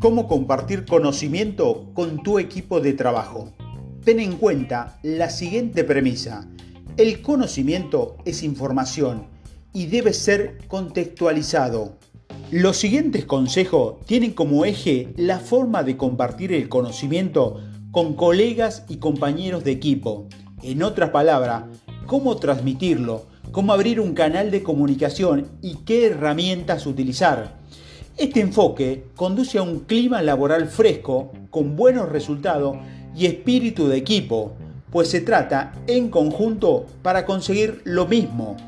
cómo compartir conocimiento con tu equipo de trabajo. Ten en cuenta la siguiente premisa. El conocimiento es información y debe ser contextualizado. Los siguientes consejos tienen como eje la forma de compartir el conocimiento con colegas y compañeros de equipo. En otras palabras, cómo transmitirlo, cómo abrir un canal de comunicación y qué herramientas utilizar. Este enfoque conduce a un clima laboral fresco, con buenos resultados y espíritu de equipo, pues se trata en conjunto para conseguir lo mismo.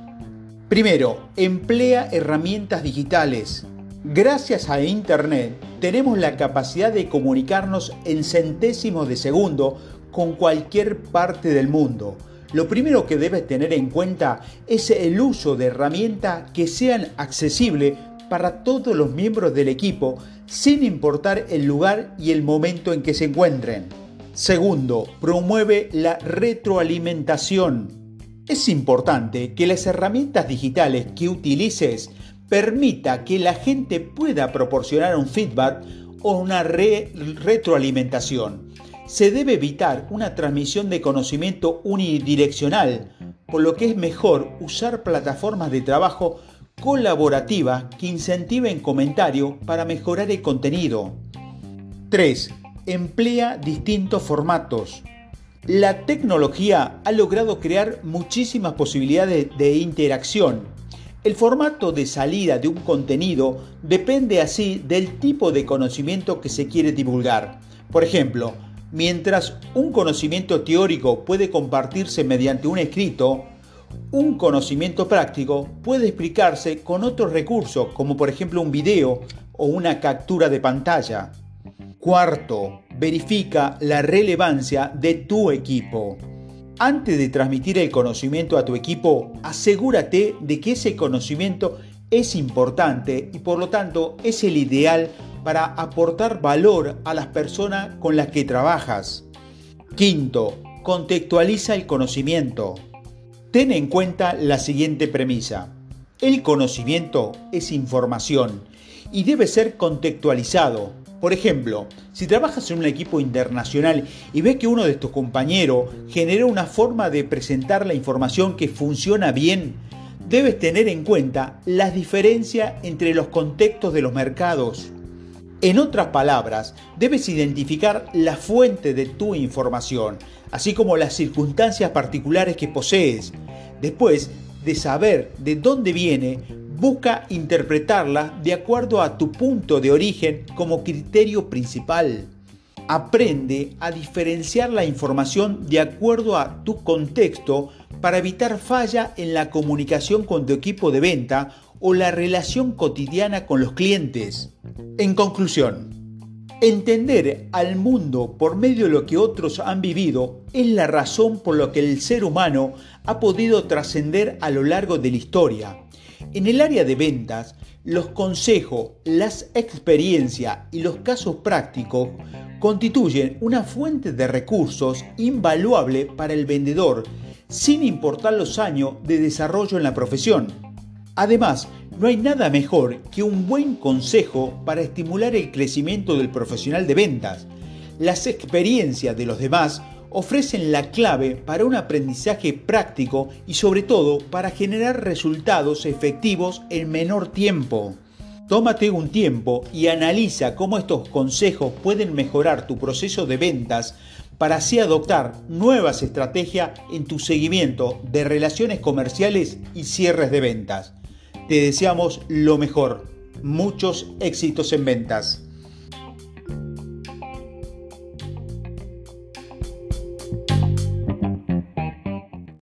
Primero, emplea herramientas digitales. Gracias a Internet tenemos la capacidad de comunicarnos en centésimos de segundo con cualquier parte del mundo. Lo primero que debes tener en cuenta es el uso de herramientas que sean accesibles para todos los miembros del equipo, sin importar el lugar y el momento en que se encuentren. Segundo, promueve la retroalimentación. Es importante que las herramientas digitales que utilices permita que la gente pueda proporcionar un feedback o una retroalimentación. Se debe evitar una transmisión de conocimiento unidireccional, por lo que es mejor usar plataformas de trabajo colaborativa que incentiven comentario para mejorar el contenido. 3. Emplea distintos formatos. La tecnología ha logrado crear muchísimas posibilidades de interacción. El formato de salida de un contenido depende así del tipo de conocimiento que se quiere divulgar. Por ejemplo, mientras un conocimiento teórico puede compartirse mediante un escrito, un conocimiento práctico puede explicarse con otros recursos, como por ejemplo un video o una captura de pantalla. Cuarto, verifica la relevancia de tu equipo. Antes de transmitir el conocimiento a tu equipo, asegúrate de que ese conocimiento es importante y por lo tanto es el ideal para aportar valor a las personas con las que trabajas. Quinto, contextualiza el conocimiento. Ten en cuenta la siguiente premisa. El conocimiento es información y debe ser contextualizado. Por ejemplo, si trabajas en un equipo internacional y ves que uno de tus compañeros genera una forma de presentar la información que funciona bien, debes tener en cuenta las diferencias entre los contextos de los mercados. En otras palabras, debes identificar la fuente de tu información, así como las circunstancias particulares que posees. Después de saber de dónde viene, busca interpretarla de acuerdo a tu punto de origen como criterio principal. Aprende a diferenciar la información de acuerdo a tu contexto para evitar falla en la comunicación con tu equipo de venta o la relación cotidiana con los clientes. En conclusión, Entender al mundo por medio de lo que otros han vivido es la razón por la que el ser humano ha podido trascender a lo largo de la historia. En el área de ventas, los consejos, las experiencias y los casos prácticos constituyen una fuente de recursos invaluable para el vendedor, sin importar los años de desarrollo en la profesión. Además, no hay nada mejor que un buen consejo para estimular el crecimiento del profesional de ventas. Las experiencias de los demás ofrecen la clave para un aprendizaje práctico y sobre todo para generar resultados efectivos en menor tiempo. Tómate un tiempo y analiza cómo estos consejos pueden mejorar tu proceso de ventas para así adoptar nuevas estrategias en tu seguimiento de relaciones comerciales y cierres de ventas. Te deseamos lo mejor. Muchos éxitos en ventas.